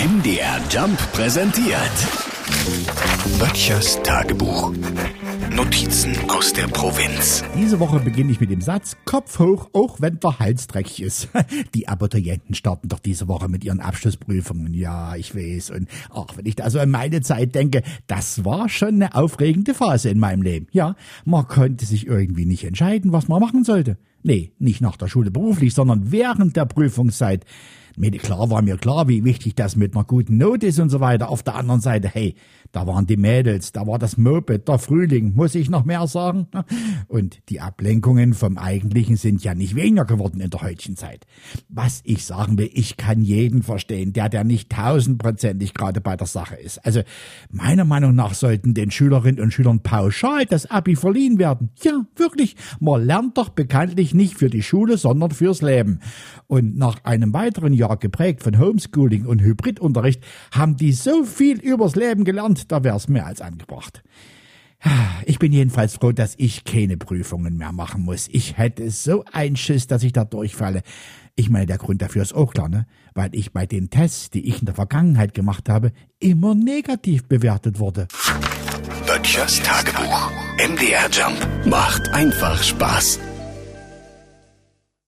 MDR Jump präsentiert. Böttchers Tagebuch. Notizen aus der Provinz. Diese Woche beginne ich mit dem Satz, Kopf hoch, auch wenn der Hals dreckig ist. Die Abiturienten starten doch diese Woche mit ihren Abschlussprüfungen. Ja, ich weiß. Und ach, wenn ich da so an meine Zeit denke, das war schon eine aufregende Phase in meinem Leben. Ja, man konnte sich irgendwie nicht entscheiden, was man machen sollte. Nee, nicht nach der Schule beruflich, sondern während der Prüfungszeit. Klar war mir klar, wie wichtig das mit einer guten Note ist und so weiter. Auf der anderen Seite, hey, da waren die Mädels, da war das Moped, der Frühling, muss ich noch mehr sagen? Und die Ablenkungen vom Eigentlichen sind ja nicht weniger geworden in der heutigen Zeit. Was ich sagen will, ich kann jeden verstehen, der, der nicht tausendprozentig gerade bei der Sache ist. Also, meiner Meinung nach sollten den Schülerinnen und Schülern pauschal das Abi verliehen werden. Ja, wirklich. Man lernt doch bekanntlich nicht für die Schule, sondern fürs Leben. Und nach einem weiteren Jahr geprägt von Homeschooling und Hybridunterricht haben die so viel übers Leben gelernt, da wär's mehr als angebracht. Ich bin jedenfalls froh, dass ich keine Prüfungen mehr machen muss. Ich hätte so einen Schiss, dass ich da durchfalle. Ich meine, der Grund dafür ist auch klar, ne? Weil ich bei den Tests, die ich in der Vergangenheit gemacht habe, immer negativ bewertet wurde. Böttchers Tagebuch. MDR Jump macht einfach Spaß.